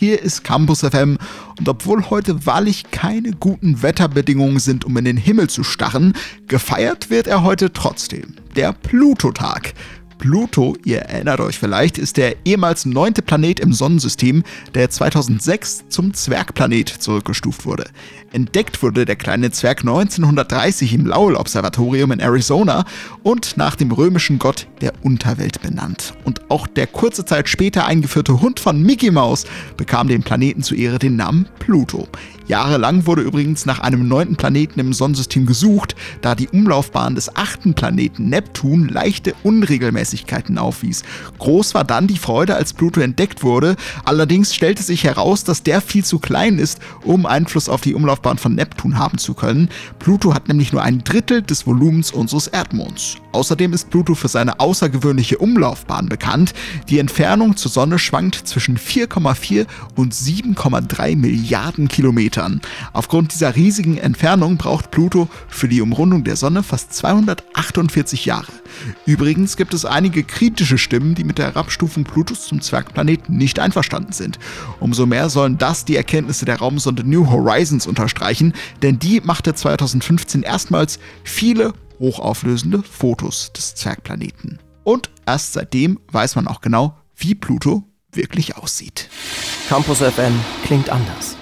Hier ist Campus FM und obwohl heute wahrlich keine guten Wetterbedingungen sind, um in den Himmel zu starren, gefeiert wird er heute trotzdem. Der Pluto-Tag. Pluto, ihr erinnert euch vielleicht, ist der ehemals neunte Planet im Sonnensystem, der 2006 zum Zwergplanet zurückgestuft wurde. Entdeckt wurde der kleine Zwerg 1930 im Lowell-Observatorium in Arizona und nach dem römischen Gott der Unterwelt benannt. Und auch der kurze Zeit später eingeführte Hund von Mickey Mouse bekam dem Planeten zu Ehre den Namen Pluto. Jahrelang wurde übrigens nach einem neunten Planeten im Sonnensystem gesucht, da die Umlaufbahn des achten Planeten Neptun leichte Unregelmäßigkeiten aufwies. Groß war dann die Freude, als Pluto entdeckt wurde. Allerdings stellte sich heraus, dass der viel zu klein ist, um Einfluss auf die Umlaufbahn von Neptun haben zu können. Pluto hat nämlich nur ein Drittel des Volumens unseres Erdmonds. Außerdem ist Pluto für seine außergewöhnliche Umlaufbahn bekannt. Die Entfernung zur Sonne schwankt zwischen 4,4 und 7,3 Milliarden Kilometern. Metern. Aufgrund dieser riesigen Entfernung braucht Pluto für die Umrundung der Sonne fast 248 Jahre. Übrigens gibt es einige kritische Stimmen, die mit der Herabstufung Plutos zum Zwergplaneten nicht einverstanden sind. Umso mehr sollen das die Erkenntnisse der Raumsonde New Horizons unterstreichen, denn die machte 2015 erstmals viele hochauflösende Fotos des Zwergplaneten. Und erst seitdem weiß man auch genau, wie Pluto wirklich aussieht. Campus FM klingt anders.